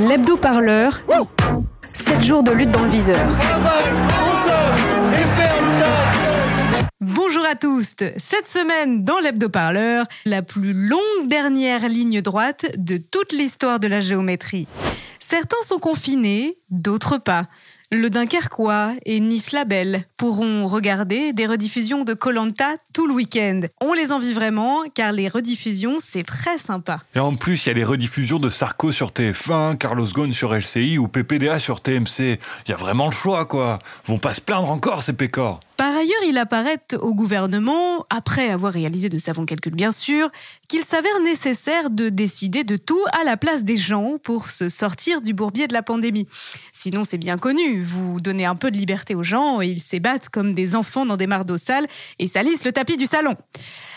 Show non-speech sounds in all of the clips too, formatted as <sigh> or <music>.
L'hebdo-parleur. 7 jours de lutte dans le viseur. Bonjour à tous. Cette semaine, dans l'hebdo-parleur, la plus longue dernière ligne droite de toute l'histoire de la géométrie. Certains sont confinés, d'autres pas. Le Dunkerquois et Nice Label pourront regarder des rediffusions de Colanta tout le week-end. On les envie vraiment car les rediffusions c'est très sympa. Et en plus, il y a les rediffusions de Sarko sur TF1, Carlos Ghosn sur LCI ou PPDA sur TMC. Il y a vraiment le choix quoi. Vont pas se plaindre encore ces pécores. Par ailleurs, il apparaît au gouvernement, après avoir réalisé de savants calculs bien sûr, qu'il s'avère nécessaire de décider de tout à la place des gens pour se sortir du bourbier de la pandémie. Sinon, c'est bien connu, vous donnez un peu de liberté aux gens et ils s'ébattent comme des enfants dans des mardeaux sales et salissent le tapis du salon.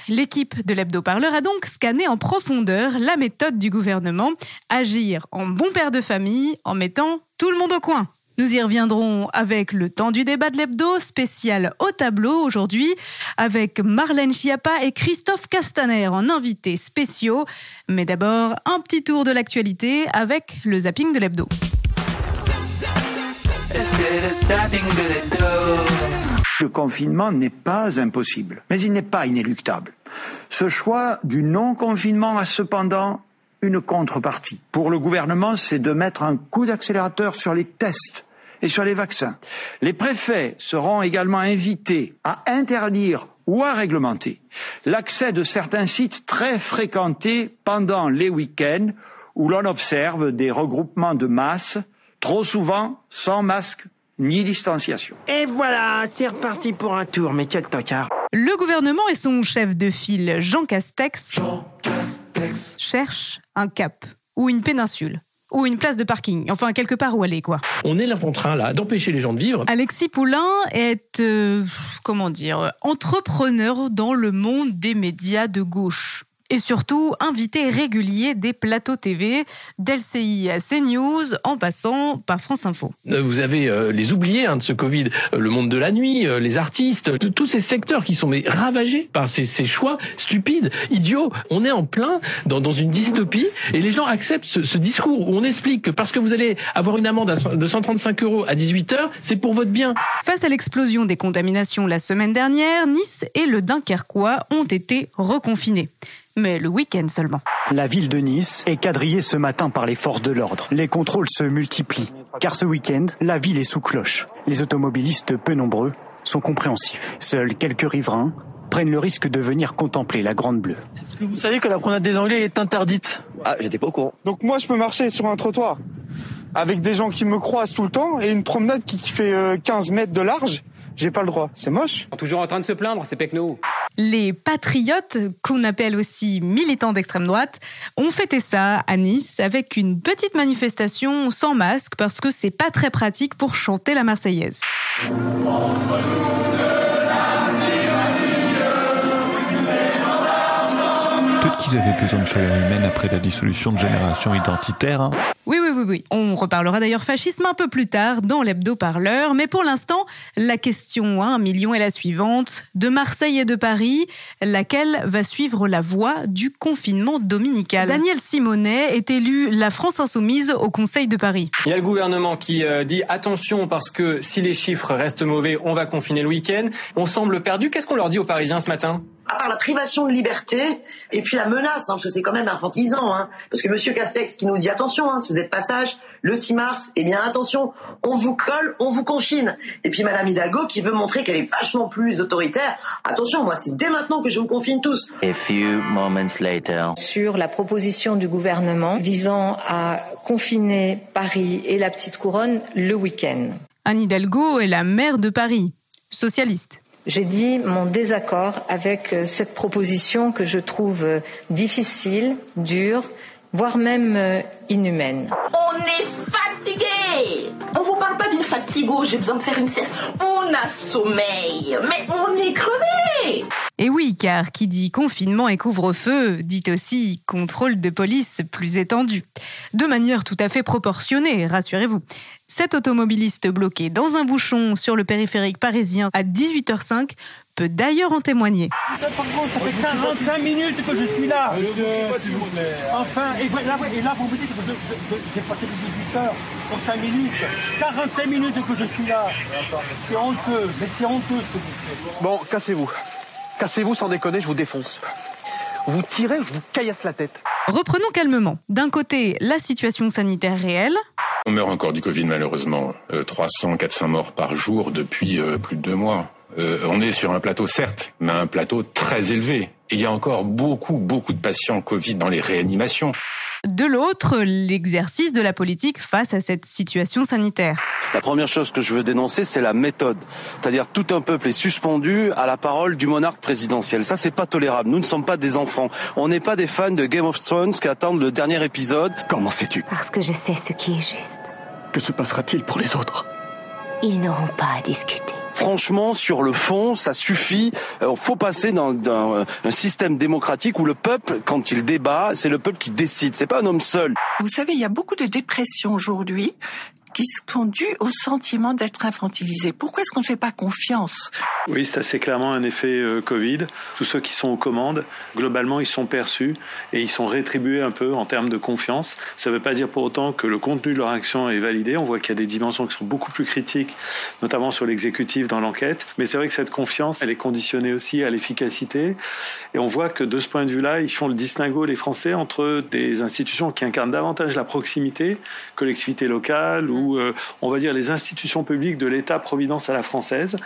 L'équipe de l'hebdo-parleur a donc scanné en profondeur la méthode du gouvernement, agir en bon père de famille en mettant tout le monde au coin. Nous y reviendrons avec le temps du débat de l'hebdo spécial au tableau aujourd'hui avec Marlène Schiappa et Christophe Castaner en invités spéciaux. Mais d'abord, un petit tour de l'actualité avec le zapping de l'hebdo. Le confinement n'est pas impossible, mais il n'est pas inéluctable. Ce choix du non-confinement a cependant une contrepartie. Pour le gouvernement, c'est de mettre un coup d'accélérateur sur les tests et sur les vaccins. Les préfets seront également invités à interdire ou à réglementer l'accès de certains sites très fréquentés pendant les week-ends où l'on observe des regroupements de masse, trop souvent sans masque ni distanciation. Et voilà, c'est reparti pour un tour, mais quel tocard. Le gouvernement et son chef de file, Jean Castex, Jean Castex. cherchent un cap ou une péninsule ou une place de parking, enfin quelque part où aller quoi. On est là en train là d'empêcher les gens de vivre. Alexis Poulain est, euh, comment dire, entrepreneur dans le monde des médias de gauche. Et surtout, invité régulier des plateaux TV, d'LCI à CNews, en passant par France Info. Euh, Vous avez euh, les oubliés hein, de ce Covid, euh, le monde de la nuit, euh, les artistes, tous ces secteurs qui sont mais, ravagés par ces, ces choix stupides, idiots. On est en plein dans, dans une dystopie et les gens acceptent ce, ce discours où on explique que parce que vous allez avoir une amende de 135 euros à 18 heures, c'est pour votre bien. Face à l'explosion des contaminations la semaine dernière, Nice et le Dunkerquois ont été reconfinés. Mais le week-end seulement. La ville de Nice est quadrillée ce matin par les forces de l'ordre. Les contrôles se multiplient, car ce week-end, la ville est sous cloche. Les automobilistes peu nombreux sont compréhensifs. Seuls quelques riverains prennent le risque de venir contempler la Grande Bleue. Est-ce que vous savez que la promenade des Anglais est interdite? Ah, j'étais pas au courant. Donc moi, je peux marcher sur un trottoir avec des gens qui me croisent tout le temps et une promenade qui, fait euh, 15 mètres de large. J'ai pas le droit. C'est moche. Toujours en train de se plaindre, c'est Pecno. Les patriotes, qu'on appelle aussi militants d'extrême droite, ont fêté ça à Nice avec une petite manifestation sans masque parce que c'est pas très pratique pour chanter la Marseillaise. Qu'ils avaient besoin de chaleur humaine après la dissolution de génération identitaire. hein. Oui, oui, oui, oui. On reparlera d'ailleurs fascisme un peu plus tard dans l'hebdo-parleur, mais pour l'instant, la question à un million est la suivante. De Marseille et de Paris, laquelle va suivre la voie du confinement dominical? Daniel Simonet est élu la France Insoumise au Conseil de Paris. Il y a le gouvernement qui euh, dit attention parce que si les chiffres restent mauvais, on va confiner le week-end. On semble perdu. Qu'est-ce qu'on leur dit aux Parisiens ce matin? À part la privation de liberté et puis la menace, hein, parce que c'est quand même infantilisant, hein, parce que Monsieur Castex qui nous dit attention, hein, si vous êtes passage le 6 mars, eh bien attention, on vous colle, on vous confine. Et puis Madame Hidalgo qui veut montrer qu'elle est vachement plus autoritaire. Attention, moi c'est dès maintenant que je vous confine tous. A few moments later. Sur la proposition du gouvernement visant à confiner Paris et la petite couronne le week-end. Anne Hidalgo est la maire de Paris, socialiste. J'ai dit mon désaccord avec euh, cette proposition que je trouve euh, difficile, dure, voire même euh, inhumaine. On est fatigué On vous parle pas d'une fatigue où j'ai besoin de faire une sieste. On a sommeil, mais on est crevé Et oui, car qui dit confinement et couvre-feu dit aussi contrôle de police plus étendu. De manière tout à fait proportionnée, rassurez-vous. Cet automobiliste bloqué dans un bouchon sur le périphérique parisien à 18h05 peut d'ailleurs en témoigner. Ça, par contre, ça fait 45 minutes que je suis là. Enfin, et là, et là, vous me dites que j'ai passé les 18 heures pour 5 minutes. 45 minutes que je suis là. C'est honteux, mais c'est honteux ce que vous faites. Bon, cassez-vous. Cassez-vous sans déconner, je vous défonce. Vous tirez, je vous caillasse la tête. Reprenons calmement. D'un côté, la situation sanitaire réelle. On meurt encore du Covid malheureusement. Euh, 300, 400 morts par jour depuis euh, plus de deux mois. Euh, on est sur un plateau certes, mais un plateau très élevé. Et il y a encore beaucoup, beaucoup de patients Covid dans les réanimations. De l'autre, l'exercice de la politique face à cette situation sanitaire. La première chose que je veux dénoncer, c'est la méthode. C'est-à-dire tout un peuple est suspendu à la parole du monarque présidentiel. Ça, c'est pas tolérable. Nous ne sommes pas des enfants. On n'est pas des fans de Game of Thrones qui attendent le dernier épisode. Comment sais-tu Parce que je sais ce qui est juste. Que se passera-t-il pour les autres? Ils n'auront pas à discuter. Franchement, sur le fond, ça suffit. Il faut passer dans, dans un système démocratique où le peuple, quand il débat, c'est le peuple qui décide. C'est pas un homme seul. Vous savez, il y a beaucoup de dépressions aujourd'hui qui sont dues au sentiment d'être infantilisé. Pourquoi est-ce qu'on ne fait pas confiance? Oui, c'est assez clairement un effet euh, Covid. Tous ceux qui sont aux commandes, globalement, ils sont perçus et ils sont rétribués un peu en termes de confiance. Ça ne veut pas dire pour autant que le contenu de leur action est validé. On voit qu'il y a des dimensions qui sont beaucoup plus critiques, notamment sur l'exécutif dans l'enquête. Mais c'est vrai que cette confiance, elle est conditionnée aussi à l'efficacité. Et on voit que de ce point de vue-là, ils font le distinguo, les Français, entre des institutions qui incarnent davantage la proximité, collectivité locale ou, euh, on va dire, les institutions publiques de l'État-providence à la française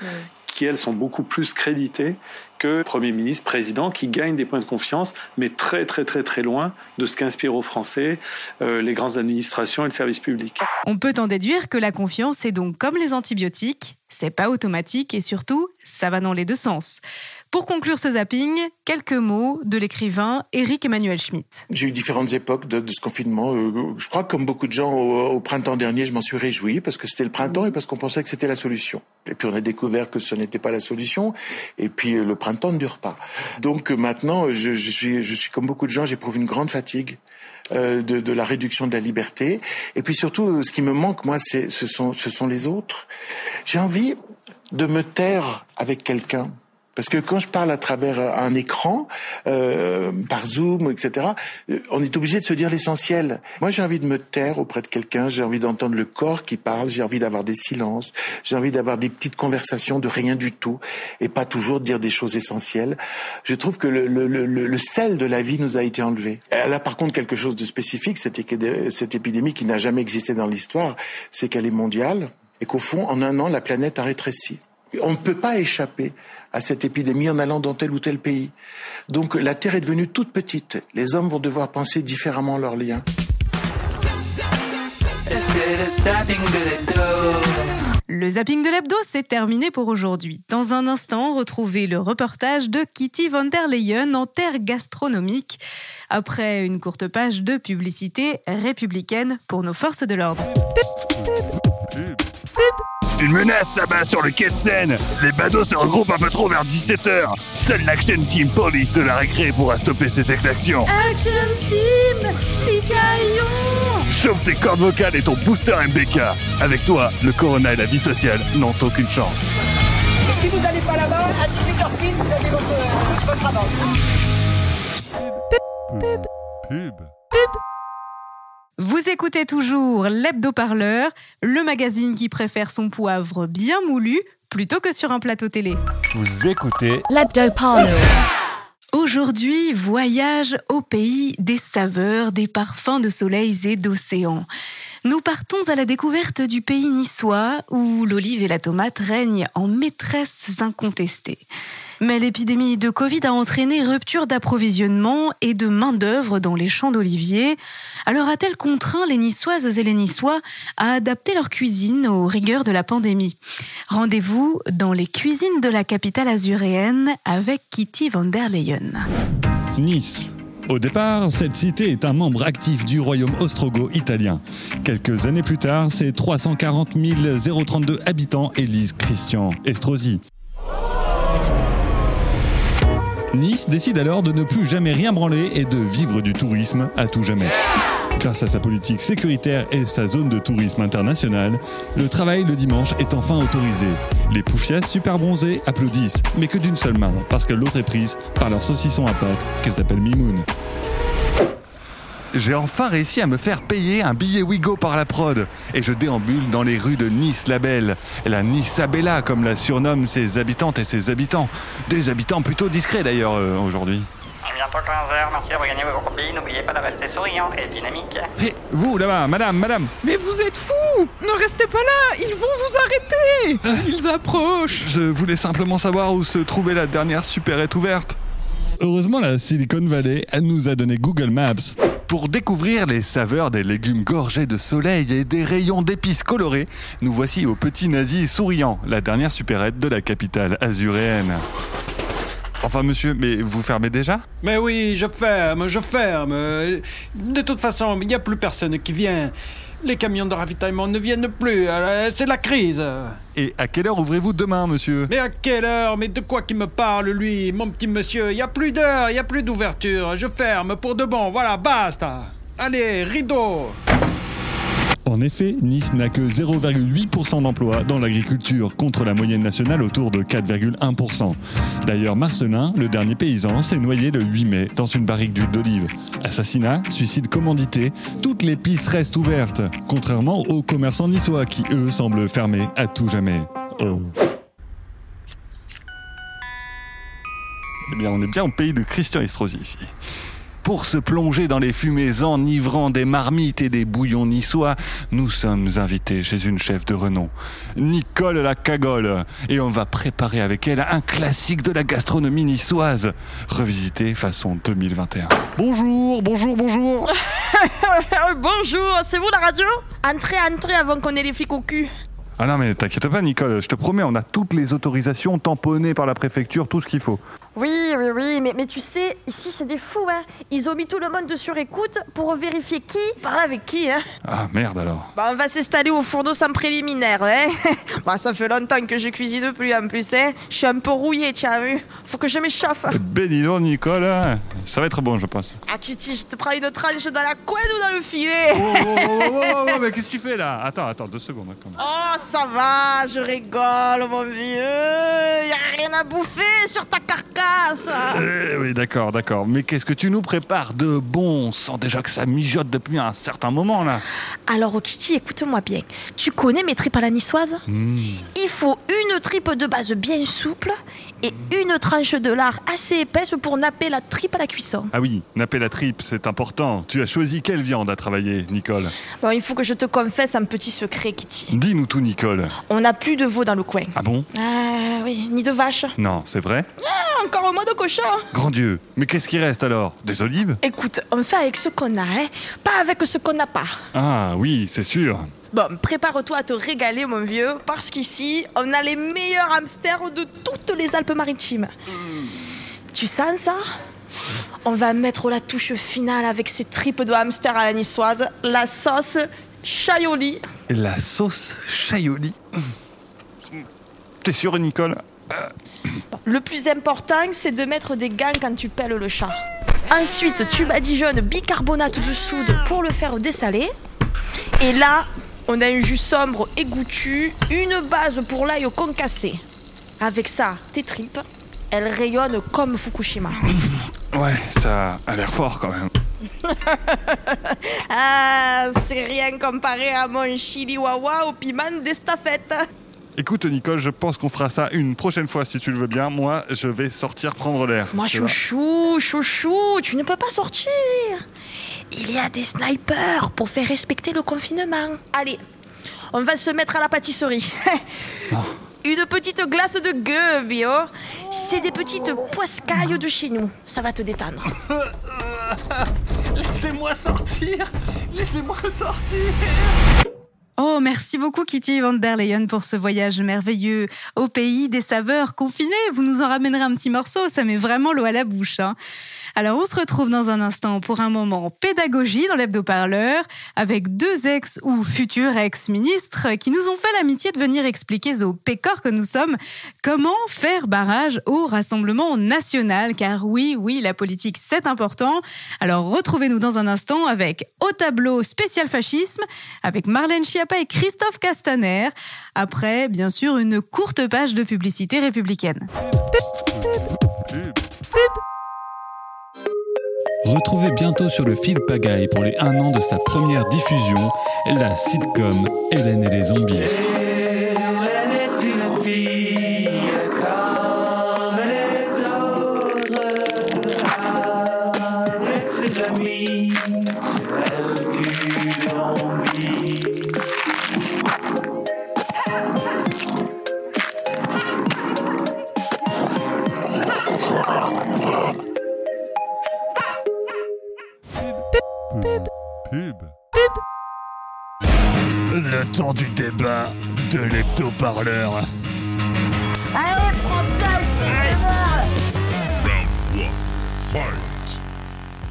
qui, elles, sont beaucoup plus créditées que Premier ministre, président, qui gagnent des points de confiance, mais très, très, très, très loin de ce qu'inspirent aux Français euh, les grandes administrations et le service public. On peut en déduire que la confiance est donc comme les antibiotiques, c'est pas automatique et surtout, ça va dans les deux sens. Pour conclure ce zapping, quelques mots de l'écrivain Éric Emmanuel Schmitt. J'ai eu différentes époques de, ce confinement. Euh, Je crois que comme beaucoup de gens au, printemps dernier, je m'en suis réjoui parce que c'était le printemps et parce qu'on pensait que c'était la solution. Et puis on a découvert que ce n'était pas la solution. Et puis euh, le printemps ne dure pas. Donc euh, maintenant, je, suis, je suis comme beaucoup de gens, j'éprouve une grande fatigue. De, de la réduction de la liberté et puis surtout ce qui me manque moi ce sont ce sont les autres j'ai envie de me taire avec quelqu'un parce que quand je parle à travers un écran, euh, par Zoom, etc., euh, on est obligé de se dire l'essentiel. Moi, j'ai envie de me taire auprès de quelqu'un, j'ai envie d'entendre le corps qui parle, j'ai envie d'avoir des silences, j'ai envie d'avoir des petites conversations de rien du tout, et pas toujours dire des choses essentielles. Je trouve que le, le, le, le sel de la vie nous a été enlevé. Elle a par contre quelque chose de spécifique, cette épidémie qui n'a jamais existé dans l'histoire, c'est qu'elle est mondiale, et qu'au fond, en un an, la planète a rétréci. On ne peut pas échapper à cette épidémie en allant dans tel ou tel pays. Donc la Terre est devenue toute petite. Les hommes vont devoir penser différemment leurs liens. Le zapping de l'hebdo, c'est terminé pour aujourd'hui. Dans un instant, retrouvez le reportage de Kitty von der Leyen en terre gastronomique, après une courte page de publicité républicaine pour nos forces de l'ordre. Une menace s'abat sur le quai de Seine. Les badauds se regroupent un peu trop vers 17h. Seule l'action team police de la récré pourra stopper ces exactions. Action Team Picaillon Chauffe tes cordes vocales et ton booster MBK. Avec toi, le corona et la vie sociale n'ont aucune chance. Et si vous n'allez pas là-bas, à 18h pile, vous avez votre, votre amende. Pub. Pub. Vous écoutez toujours l'hebdo-parleur, le magazine qui préfère son poivre bien moulu plutôt que sur un plateau télé. Vous écoutez L'hebdo-parleur. <laughs> Aujourd'hui, voyage au pays des saveurs, des parfums de soleil et d'océan. Nous partons à la découverte du pays niçois où l'olive et la tomate règnent en maîtresses incontestées. Mais l'épidémie de Covid a entraîné rupture d'approvisionnement et de main-d'œuvre dans les champs d'oliviers. Alors a-t-elle contraint les Niçoises et les Niçois à adapter leur cuisine aux rigueurs de la pandémie? Rendez-vous dans les cuisines de la capitale azuréenne avec Kitty van der Leyen. Nice. Au départ, cette cité est un membre actif du royaume ostrogo-italien. Quelques années plus tard, ses 340 032 habitants élisent Christian Estrosi. Nice décide alors de ne plus jamais rien branler et de vivre du tourisme à tout jamais. Grâce à sa politique sécuritaire et sa zone de tourisme international, le travail le dimanche est enfin autorisé. Les poufias super bronzés applaudissent, mais que d'une seule main, parce que l'autre est prise par leur saucisson à pâte qu'elle s'appelle Mimoun. J'ai enfin réussi à me faire payer un billet Wigo par la prod. Et je déambule dans les rues de Nice la Belle. La Nice Abella, comme la surnomment ses habitantes et ses habitants. Des habitants plutôt discrets d'ailleurs euh, aujourd'hui. Bientôt 15h, merci de regagner vos copies. N'oubliez pas de rester souriant et dynamique. Hé, vous là-bas, madame, madame Mais vous êtes fous Ne restez pas là Ils vont vous arrêter Ils approchent Je voulais simplement savoir où se trouvait la dernière supérette ouverte. Heureusement, la Silicon Valley elle nous a donné Google Maps. Pour découvrir les saveurs des légumes gorgés de soleil et des rayons d'épices colorés, nous voici au Petit Nazi souriant, la dernière supérette de la capitale azuréenne. Enfin monsieur, mais vous fermez déjà? Mais oui, je ferme, je ferme. De toute façon, il n'y a plus personne qui vient. Les camions de ravitaillement ne viennent plus. euh, C'est la crise. Et à quelle heure ouvrez-vous demain, monsieur? Mais à quelle heure? Mais de quoi qu'il me parle, lui, mon petit monsieur? Il n'y a plus d'heure, il n'y a plus d'ouverture. Je ferme pour de bon. Voilà, basta. Allez, rideau. En effet, Nice n'a que 0,8% d'emplois dans l'agriculture, contre la moyenne nationale autour de 4,1%. D'ailleurs, Marcelin, le dernier paysan, s'est noyé le 8 mai dans une barrique d'huile d'olive. Assassinat, suicide commandité, toutes les pistes restent ouvertes, contrairement aux commerçants niçois qui, eux, semblent fermés à tout jamais. Oh. Eh bien, on est bien au pays de Christian Estrosi ici. Pour se plonger dans les fumées enivrantes des marmites et des bouillons niçois, nous sommes invités chez une chef de renom, Nicole la Cagole, et on va préparer avec elle un classique de la gastronomie niçoise, revisité façon 2021. Bonjour, bonjour, bonjour <laughs> Bonjour, c'est vous la radio? Entrez, entrez avant qu'on ait les flics au cul. Ah non mais t'inquiète pas Nicole, je te promets, on a toutes les autorisations tamponnées par la préfecture, tout ce qu'il faut. Oui, oui, oui, mais, mais tu sais, ici c'est des fous, hein. Ils ont mis tout le monde de sur écoute pour vérifier qui parle avec qui, hein. Ah merde alors. Bah, on va s'installer au fourneau sans préliminaire, hein. <laughs> bah, ça fait longtemps que je cuisine plus en plus, hein. Je suis un peu rouillée, tu as vu Faut que je m'échauffe. Eh ben dis donc Nicole, hein. ça va être bon je pense. Ah, Kitty, je te prends une tranche dans la couenne ou dans le filet? Oh, oh, oh, oh, oh, oh, mais qu'est-ce que tu fais là? Attends, attends, deux secondes. hein, quand même. Oh, ça va, je rigole, mon vieux. Y a rien à bouffer sur ta carcasse. Eh oui, d'accord, d'accord. Mais qu'est-ce que tu nous prépares de bon? Sans déjà que ça mijote depuis un certain moment là. Alors, Kitty, écoute-moi bien. Tu connais mes tripes à la niçoise Hmm. Il faut une tripe de base bien souple et une tranche de lard assez épaisse pour napper la tripe à la cuisson. Ah oui, napper la tripe, c'est important. Tu as choisi quelle viande à travailler, Nicole? Bon, il faut que je te confesse un petit secret, Kitty. Dis-nous tout, Nicole. On n'a plus de veau dans le coin. Ah bon? Ah oui, ni de vache. Non, c'est vrai? Ah, encore au mois de cochon. Grand Dieu, mais qu'est-ce qui reste alors? Des olives? Écoute, on fait avec ce qu'on a, hein, pas avec ce qu'on n'a pas. Ah oui, c'est sûr. Bon, prépare-toi à te régaler, mon vieux, parce qu'ici, on a les meilleurs hamsters de toutes les Alpes-Maritimes. Tu sens ça? On va mettre la touche finale avec ces tripes de hamster à la niçoise, la sauce Chaioli. La sauce Chaioli. T'es sûr, Nicole? Le plus important, c'est de mettre des gants quand tu pelles le chat. Ensuite, tu badigeonnes bicarbonate de soude pour le faire dessaler. Et là, on a un jus sombre et goûtu, une base pour l'ail concassé. Avec ça, tes tripes, elles rayonnent comme Fukushima. Ouais, ça a l'air fort quand même. <laughs> ah, c'est rien comparé à mon chili wawa au piment d'estafette. Écoute, Nicole, je pense qu'on fera ça une prochaine fois si tu le veux bien. Moi, je vais sortir prendre l'air. Moi, chouchou, chouchou, tu ne peux pas sortir. Il y a des snipers pour faire respecter le confinement. Allez, on va se mettre à la pâtisserie. <laughs> Une petite glace de gueux, bio. C'est des petites poiscailles de chez nous. Ça va te détendre. <laughs> Laissez-moi sortir Laissez-moi sortir Oh, merci beaucoup Kitty van der Leyen pour ce voyage merveilleux au pays des saveurs confinées. Vous nous en ramènerez un petit morceau, ça met vraiment l'eau à la bouche. hein. Alors on se retrouve dans un instant pour un moment pédagogie dans l'hebdo-parleur avec deux ex ou futurs ex-ministres qui nous ont fait l'amitié de venir expliquer aux pécores que nous sommes comment faire barrage au Rassemblement national. Car oui, oui, la politique c'est important. Alors retrouvez-nous dans un instant avec au tableau spécial fascisme avec Marlène Schiappa et Christophe Castaner. Après, bien sûr, une courte page de publicité républicaine. Retrouvez bientôt sur le fil pagaille pour les 1 an de sa première diffusion la sitcom Hélène et les zombies. Temps du débat de l'hebdo-parleur. Allez, française,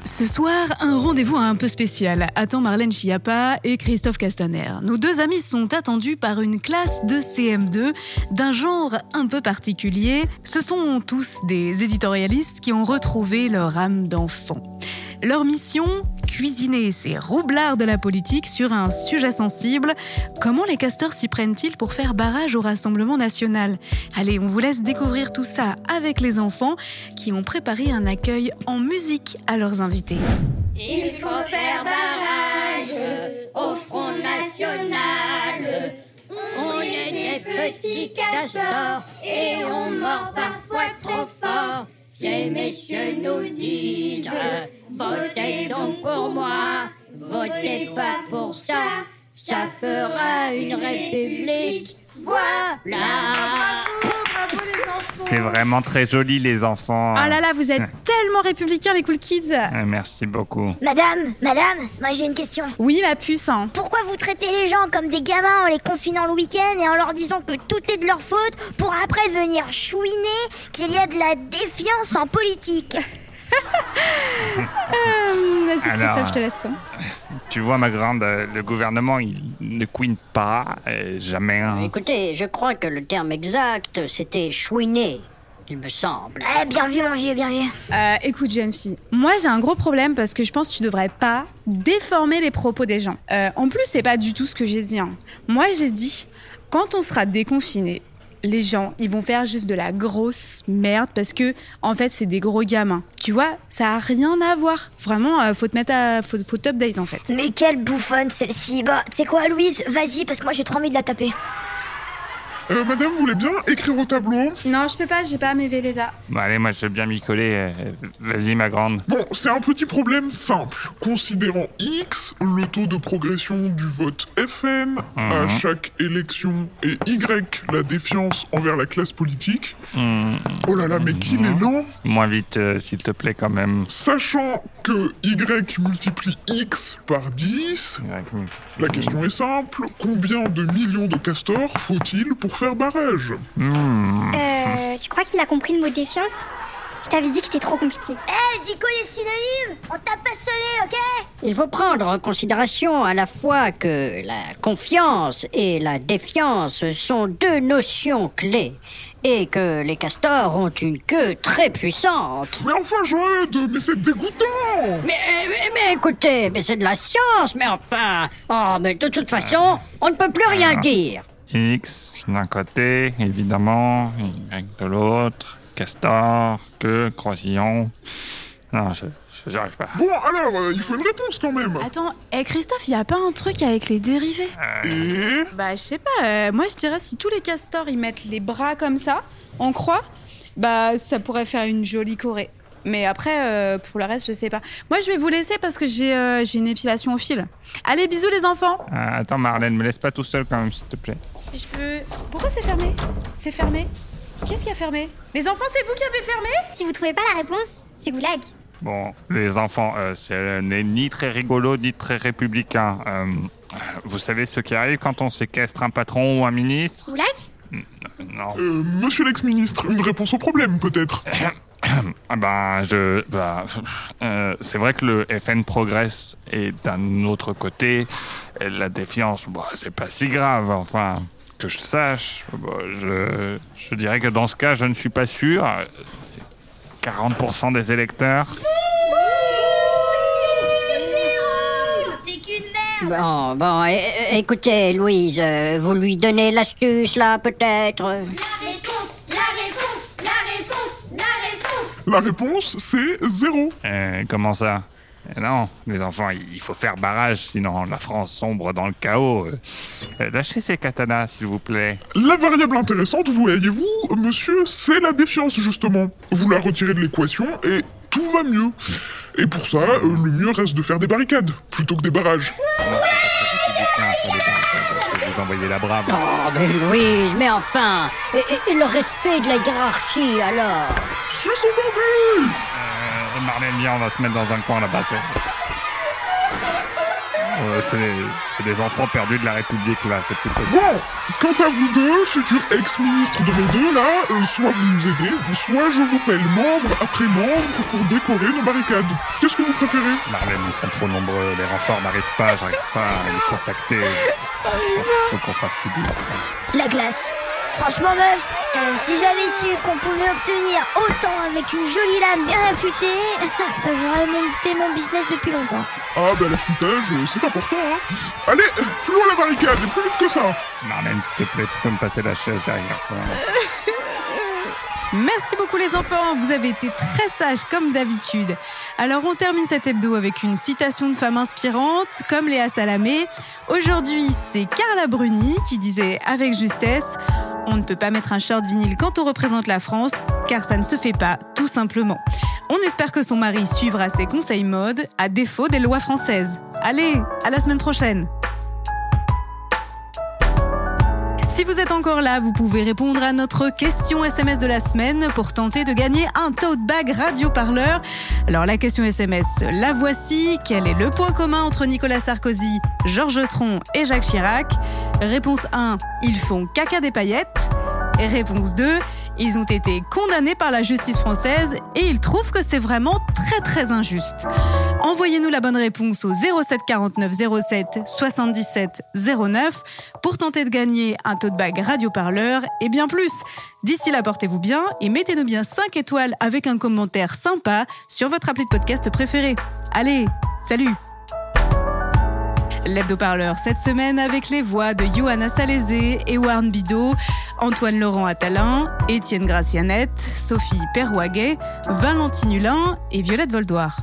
Ce soir, un rendez-vous un peu spécial attend Marlène Schiappa et Christophe Castaner. Nos deux amis sont attendus par une classe de CM2 d'un genre un peu particulier. Ce sont tous des éditorialistes qui ont retrouvé leur âme d'enfant. Leur mission Cuisiner ces roublards de la politique sur un sujet sensible. Comment les castors s'y prennent-ils pour faire barrage au Rassemblement national? Allez, on vous laisse découvrir tout ça avec les enfants qui ont préparé un accueil en musique à leurs invités. Il faut faire barrage au Front National. On est des petits castors et on mord parfois trop fort. Ces messieurs nous disent Votez donc pour moi, votez pas pour ça, ça fera une république. Voilà. C'est vraiment très joli, les enfants. Oh là là, vous êtes <laughs> tellement républicains, les cool kids Euh, Merci beaucoup. Madame, madame, moi j'ai une question. Oui, ma puce. hein. Pourquoi vous traitez les gens comme des gamins en les confinant le week-end et en leur disant que tout est de leur faute pour après venir chouiner qu'il y a de la défiance en politique? <laughs> Euh, Vas-y, Alors, Christophe, je te laisse. Tu vois, ma grande, euh, le gouvernement, il ne couine pas, euh, jamais. hein. Écoutez, je crois que le terme exact c'était chouiner, il me semble. Eh, bien vu mon vieux, bien vu. Euh, écoute, jeune fille, moi j'ai un gros problème parce que je pense que tu devrais pas déformer les propos des gens. Euh, en plus, c'est pas du tout ce que j'ai dit. hein. Moi j'ai dit, quand on sera déconfiné, les gens, ils vont faire juste de la grosse merde parce que, en fait, c'est des gros gamins. Tu vois, ça a rien à voir. Vraiment, euh, faut te mettre à. Faut, faut t'update en fait. Mais quelle bouffonne celle-ci. Bah, tu sais quoi, Louise, vas-y, parce que moi j'ai trop envie de la taper. Euh, madame, vous voulez bien écrire au tableau Non, je peux pas, j'ai pas mes Véleda. Bon, allez, moi, je veux bien m'y coller. euh, Vas-y, ma grande. Bon, c'est un petit problème simple. Considérant X, le taux de progression du vote FN à Mhm. chaque élection et Y, la défiance envers la classe politique. Hmm. Oh là là, mais qu'il est lent Moins vite, euh, s'il te plaît, quand même. Sachant que Y multiplie X par 10, la question est simple. Combien de millions de castors faut-il pour faire barrage. Euh, tu crois qu'il a compris le mot défiance? Je t'avais dit que c'était trop compliqué. Eh, Dico les synonymes On t'a pas sonné, ok? Il faut prendre en considération à la fois que la confiance et la défiance sont deux notions clés et que les castors ont une queue très puissante. Mais enfin, Joël, mais c'est dégoûtant Mais, mais, mais écoutez, mais c'est de la science, mais enfin... Oh, mais de toute façon, on ne peut plus rien dire. X d'un côté, évidemment, Y de l'autre, castor, queue, croisillon. Non, je je- j'arrive pas. Bon, alors, euh, il faut une réponse quand même Attends, eh, Christophe, y a pas un truc avec les dérivés Et Bah, je sais pas. euh, moi, je dirais si tous les castors ils mettent les bras comme ça, en croix, bah, ça pourrait faire une jolie choré. Mais après, euh, pour le reste, je sais pas. Moi, je vais vous laisser parce que j'ai euh, j'ai une épilation au fil. Allez, bisous les enfants. Euh, attends, Marlène, me laisse pas tout seul quand même, s'il te plaît. Je peux. Pourquoi c'est fermé? C'est fermé. Qu'est-ce qui a fermé? Les enfants, c'est vous qui avez fermé? Si vous trouvez pas la réponse, c'est goulag. Bon, les enfants, euh, ce n'est ni très rigolo ni très républicain. Euh, vous savez ce qui arrive quand on séquestre un patron ou un ministre? Goulag? Non. Euh, monsieur l'ex-ministre, une réponse au problème peut-être <coughs> Ah ben, je, bah, euh, c'est vrai que le FN progresse et d'un autre côté, la défiance, bah, c'est pas si grave. Enfin, que je sache, bah, je, je dirais que dans ce cas, je ne suis pas sûr. 40% des électeurs. Bon, bon, écoutez, Louise, euh, vous lui donnez l'astuce, là, peut-être? La réponse, la réponse, la réponse, la réponse. La réponse, c'est zéro. Euh, comment ça? Eh Non, les enfants, il faut faire barrage, sinon la France sombre dans le chaos. Euh, lâchez ces katanas, s'il vous plaît. La variable intéressante, voyez-vous, monsieur, c'est la défiance, justement. Vous la retirez de l'équation et tout va mieux. Et pour ça, euh, le mieux reste de faire des barricades, plutôt que des barrages. Vous envoyez la brave. Oh, mais Louise, mais enfin et, et- et le respect de la hiérarchie, alors? C'est son bandit Marlène, viens, on va se mettre dans un coin là-bas. C'est Euh, c'est des- c'est des enfants perdus de la République, là. C'est plutôt... Bon, quant à vous deux, futurs ex-ministres de mes deux, là, euh, soit vous nous aidez, soit je vous pèle membre après membre pour décorer nos barricades. Qu'est-ce que vous préférez? Marlène, ils sont trop nombreux. Les renforts n'arrivent pas. J'arrive pas à les contacter. Je pense qu'il faut qu'on fasse ce qu'ils disent. La glace. Franchement, meuf, euh, si j'avais su qu'on pouvait obtenir autant avec une jolie lame bien affûtée, <laughs> j'aurais monté mon business depuis longtemps. Ah bah l'affûtage, euh, c'est important, hein Allez, plus loin la barricade, et plus vite que ça Marlène, s'il te plaît, tu peux me passer la chaise derrière toi. <laughs> Merci beaucoup les enfants, vous avez été très sages comme d'habitude. Alors on termine cet hebdo avec une citation de femme inspirante comme Léa Salamé. Aujourd'hui c'est Carla Bruni qui disait avec justesse On ne peut pas mettre un short vinyle quand on représente la France car ça ne se fait pas tout simplement. On espère que son mari suivra ses conseils mode à défaut des lois françaises. Allez, à la semaine prochaine si vous êtes encore là, vous pouvez répondre à notre question SMS de la semaine pour tenter de gagner un tote bag radio parleur. Alors la question SMS, la voici. Quel est le point commun entre Nicolas Sarkozy, Georges Tron et Jacques Chirac? Réponse 1, ils font caca des paillettes. Et réponse 2, ils ont été condamnés par la justice française et ils trouvent que c'est vraiment très très injuste. Envoyez-nous la bonne réponse au 07 49 07 77 09 pour tenter de gagner un tote bag radio parleur et bien plus. D'ici là, portez-vous bien et mettez-nous bien 5 étoiles avec un commentaire sympa sur votre appli de podcast préféré. Allez, salut L'hebdo-parleur cette semaine avec les voix de Johanna Salézé, Ewan Bidot, Antoine Laurent Attalin, Étienne Gracianette, Sophie Perwaguet, Valentine Hulin et Violette Voldoir.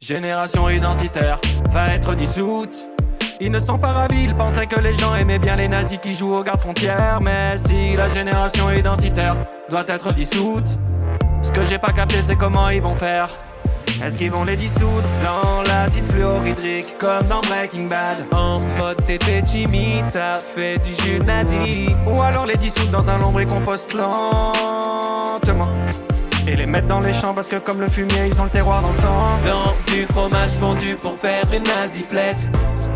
Génération identitaire va être dissoute. Ils ne sont pas ravis, ils pensaient que les gens aimaient bien les nazis qui jouent aux gardes frontières. Mais si la génération identitaire doit être dissoute, ce que j'ai pas capté, c'est comment ils vont faire. Est-ce qu'ils vont les dissoudre dans l'acide fluorhydrique comme dans Breaking Bad? En mode tété chimie, ça fait du jus nazi. Ou alors les dissoudre dans un lombricompost lentement. Et les mettre dans les champs parce que comme le fumier ils ont le terroir dans le sang. Dans du fromage fondu pour faire une naziflette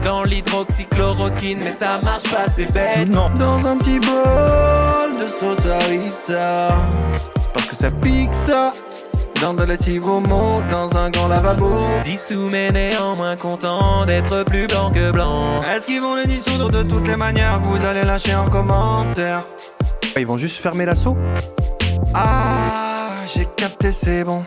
Dans l'hydroxychloroquine mais ça marche pas c'est bête. Non. Dans un petit bol de sauce harissa. Parce que ça pique ça dans de la homo, dans un grand lavabo. Dissous mais néanmoins content d'être plus blanc que blanc. Est-ce qu'ils vont les dissoudre de toutes les manières? Vous allez lâcher en commentaire. Ils vont juste fermer l'assaut. Ah, j'ai capté, c'est bon